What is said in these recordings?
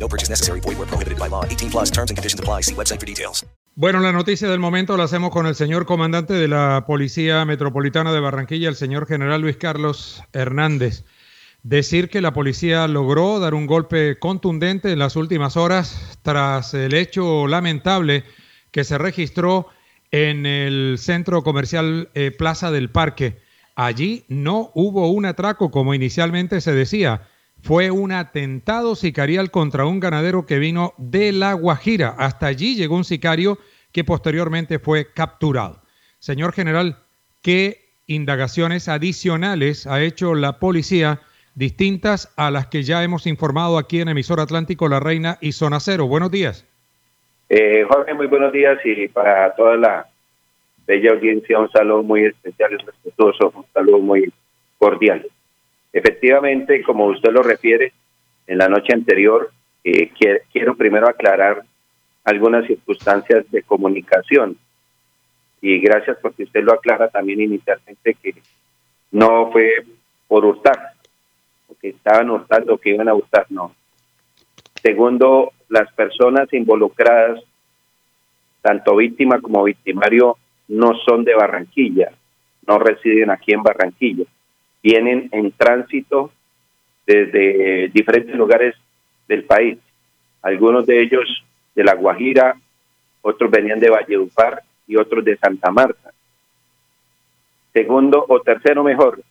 No purchase necessary. Void where prohibited by law. 18 plus terms and conditions apply. See website for details. Bueno, la noticia del momento la hacemos con el señor comandante de la Policía Metropolitana de Barranquilla, el señor general Luis Carlos Hernández. Decir que la policía logró dar un golpe contundente en las últimas horas tras el hecho lamentable que se registró en el centro comercial eh, Plaza del Parque. Allí no hubo un atraco como inicialmente se decía. Fue un atentado sicarial contra un ganadero que vino de La Guajira. Hasta allí llegó un sicario que posteriormente fue capturado. Señor general, ¿qué indagaciones adicionales ha hecho la policía distintas a las que ya hemos informado aquí en Emisor Atlántico La Reina y Zona Cero? Buenos días. Eh, Jorge, muy buenos días y para toda la bella audiencia un saludo muy especial y respetuoso, un saludo muy cordial. Efectivamente, como usted lo refiere, en la noche anterior eh, quiero primero aclarar algunas circunstancias de comunicación y gracias porque usted lo aclara también inicialmente que no fue por hurtar, porque estaban hurtando, que iban a hurtar, no. Segundo, las personas involucradas, tanto víctima como victimario, no son de Barranquilla, no residen aquí en Barranquilla vienen en tránsito desde diferentes lugares del país. Algunos de ellos de La Guajira, otros venían de Valledupar y otros de Santa Marta. Segundo o tercero mejor,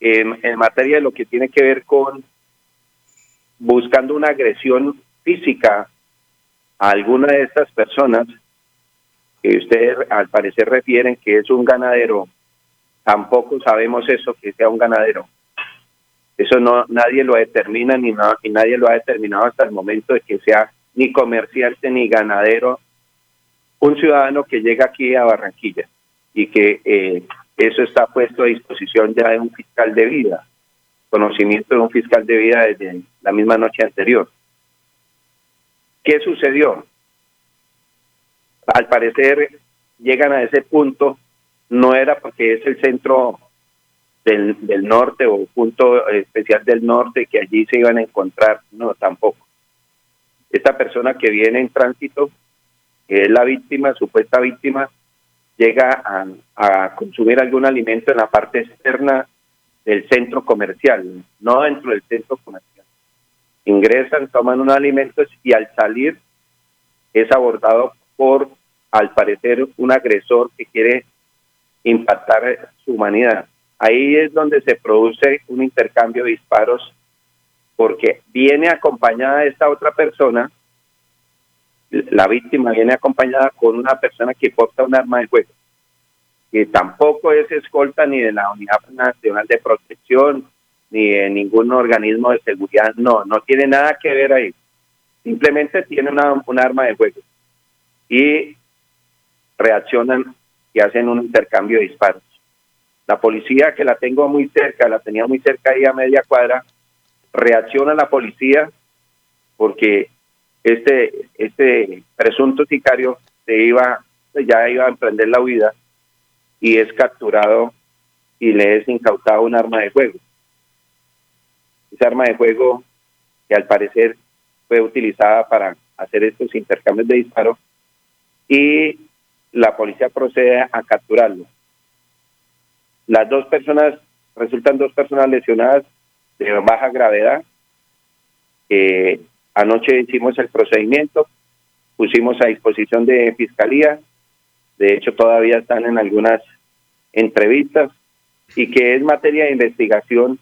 en, en materia de lo que tiene que ver con buscando una agresión física a alguna de estas personas que ustedes al parecer refieren que es un ganadero tampoco sabemos eso, que sea un ganadero. Eso no nadie lo determina ni, nadie lo ha determinado hasta el momento de que sea ni comerciante ni ganadero un ciudadano que llega aquí a Barranquilla y que eh, eso está puesto a disposición ya de un fiscal de vida, conocimiento de un fiscal de vida desde la misma noche anterior. ¿Qué sucedió? Al parecer llegan a ese punto no era porque es el centro del, del norte o punto especial del norte que allí se iban a encontrar, no, tampoco. Esta persona que viene en tránsito, que es la víctima, supuesta víctima, llega a, a consumir algún alimento en la parte externa del centro comercial, no dentro del centro comercial. Ingresan, toman un alimento y al salir es abordado por, al parecer, un agresor que quiere impactar su humanidad. Ahí es donde se produce un intercambio de disparos porque viene acompañada esta otra persona, la víctima viene acompañada con una persona que porta un arma de fuego, que tampoco es escolta ni de la Unidad Nacional de Protección, ni de ningún organismo de seguridad, no, no tiene nada que ver ahí, simplemente tiene una, un arma de fuego y reaccionan que hacen un intercambio de disparos. La policía, que la tengo muy cerca, la tenía muy cerca ahí a media cuadra, reacciona la policía porque este, este presunto sicario se iba, ya iba a emprender la huida y es capturado y le es incautado un arma de fuego. Esa arma de fuego que al parecer fue utilizada para hacer estos intercambios de disparos y la policía procede a capturarlo. Las dos personas, resultan dos personas lesionadas de baja gravedad. anoche hicimos el procedimiento, pusimos a disposición de fiscalía, de hecho todavía están en algunas entrevistas y que es materia de investigación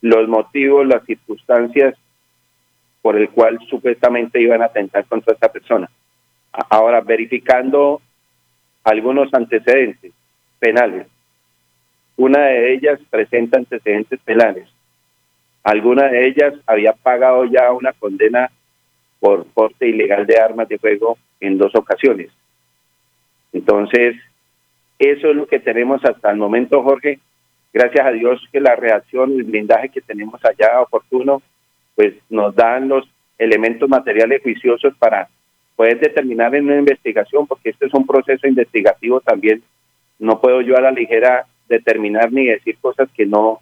los motivos, las circunstancias por el cual supuestamente iban a atentar contra esta persona. Ahora, verificando algunos antecedentes penales. Una de ellas presenta antecedentes penales. Alguna de ellas había pagado ya una condena por porte ilegal de armas de fuego en dos ocasiones. Entonces, eso es lo que tenemos hasta el momento, Jorge. Gracias a Dios que la reacción, el blindaje que tenemos allá oportuno, pues nos dan los elementos materiales juiciosos para poder determinar en una investigación, porque este es un proceso investigativo también. No puedo yo a la ligera determinar ni decir cosas que no,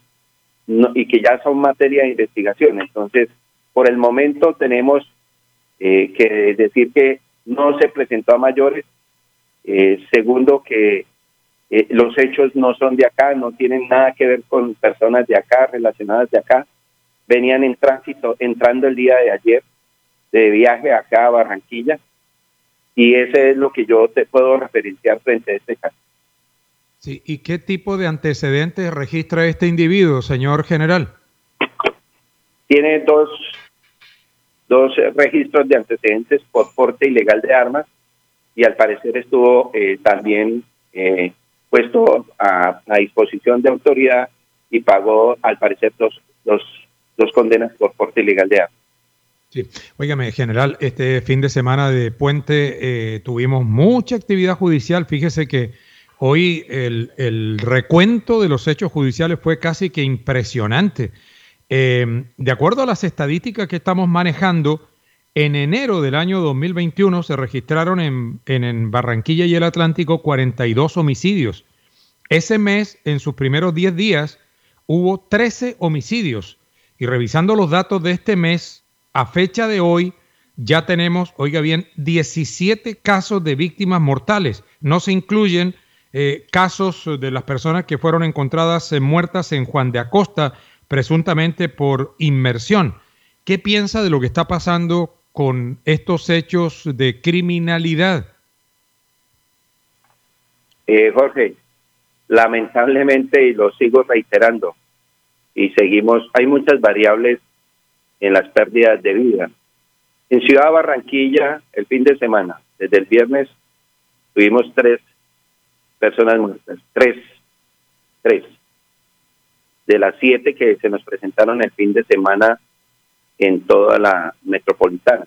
y que ya son materia de investigación. Entonces, por el momento tenemos eh, que decir que no se presentó a mayores. Eh, segundo, que eh, los hechos no son de acá, no tienen nada que ver con personas de acá, relacionadas de acá. Venían en tránsito, entrando el día de ayer de viaje acá a Barranquilla. Y ese es lo que yo te puedo referenciar frente a este caso. Sí, ¿y qué tipo de antecedentes registra este individuo, señor general? Tiene dos, dos registros de antecedentes por porte ilegal de armas y al parecer estuvo eh, también eh, puesto a, disposición de autoridad y pagó al parecer dos, dos, dos condenas por porte ilegal de armas. Sí, óigame, general, este fin de semana de puente eh, tuvimos mucha actividad judicial. Fíjese que hoy el, recuento de los hechos judiciales fue casi que impresionante. Eh, de acuerdo a las estadísticas que estamos manejando, en enero del año 2021 se registraron en, en, en Barranquilla y el Atlántico 42 homicidios. Ese mes, en sus primeros 10 días, hubo 13 homicidios. Y revisando los datos de este mes, a fecha de hoy ya tenemos, oiga bien, 17 casos de víctimas mortales. No se incluyen eh, casos de las personas que fueron encontradas eh, muertas en Juan de Acosta, presuntamente por inmersión. ¿Qué piensa de lo que está pasando con estos hechos de criminalidad? Eh, Jorge, lamentablemente, y lo sigo reiterando, y seguimos, hay muchas variables en las pérdidas de vida. En Ciudad Barranquilla, el fin de semana, desde el viernes, tuvimos tres personas muertas, tres, tres. De las siete que se nos presentaron el fin de semana en toda la metropolitana.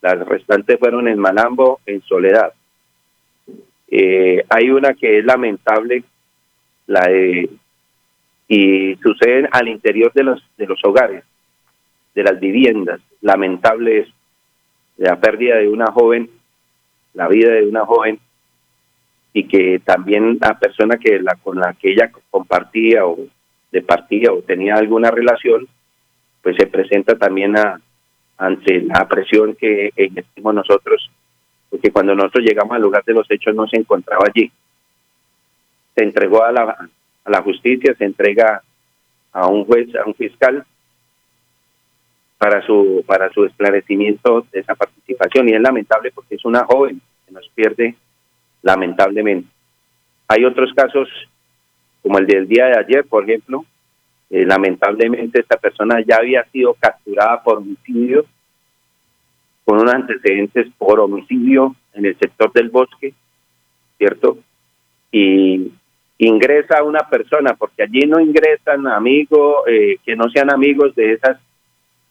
Las restantes fueron en Malambo, en Soledad. Eh, hay una que es lamentable, la de, y sucede al interior de los, de los hogares de las viviendas. Lamentable es la pérdida de una joven, la vida de una joven, y que también la persona que la con la que ella compartía o departía o tenía alguna relación, pues se presenta también a, ante la presión que ejercimos nosotros, porque cuando nosotros llegamos al lugar de los hechos no se encontraba allí. Se entregó a la, a la justicia, se entrega a un juez, a un fiscal, para su para su esclarecimiento de esa participación y es lamentable porque es una joven que nos pierde lamentablemente. Hay otros casos como el del día de ayer, por ejemplo, eh, lamentablemente esta persona ya había sido capturada por homicidio con unos antecedentes por homicidio en el sector del bosque, ¿cierto? Y ingresa una persona, porque allí no ingresan amigos eh, que no sean amigos de esas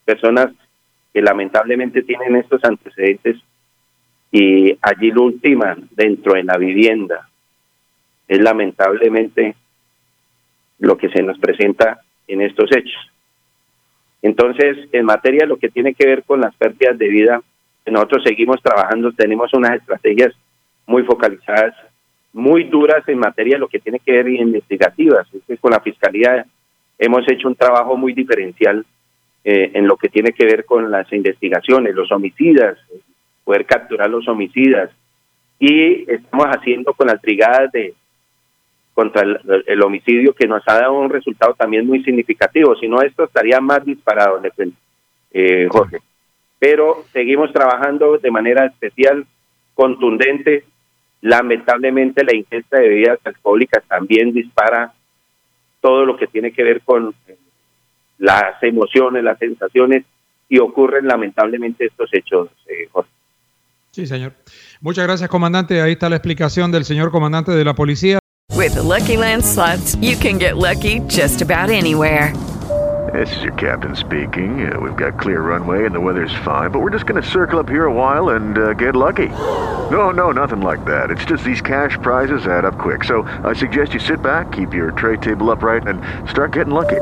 personas que lamentablemente tienen estos antecedentes y allí lo ultiman dentro de la vivienda. Es lamentablemente lo que se nos presenta en estos hechos. Entonces, en materia de lo que tiene que ver con las pérdidas de vida, nosotros seguimos trabajando, tenemos unas estrategias muy focalizadas, muy duras en materia de lo que tiene que ver investigativas. con la Fiscalía hemos hecho un trabajo muy diferencial eh, en lo que tiene que ver con las investigaciones, los homicidas, poder capturar los homicidas. Y estamos haciendo con las brigadas de contra el, homicidio que nos ha dado un resultado también muy significativo. Si no, esto estaría más disparado, eh, Jorge. Pero seguimos trabajando de manera especial, contundente. Lamentablemente la ingesta de bebidas alcohólicas también dispara todo lo que tiene que ver con las emociones, las sensaciones y ocurren lamentablemente estos hechos. Eh, sí, señor. Muchas gracias, comandante. Ahí está la explicación del señor comandante de la policía. With the Lucky landslots, you can get lucky just about anywhere. This is your captain speaking. Uh, we've got clear runway and the weather's fine, but we're just going to circle up here a while and uh, get lucky. No, no, nothing like that. It's just these cash prizes add up quick. So I suggest you sit back, keep your tray table upright, and start getting lucky.